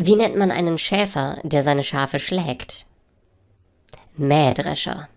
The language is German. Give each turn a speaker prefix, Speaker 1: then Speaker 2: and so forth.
Speaker 1: Wie nennt man einen Schäfer, der seine Schafe schlägt? Mähdrescher.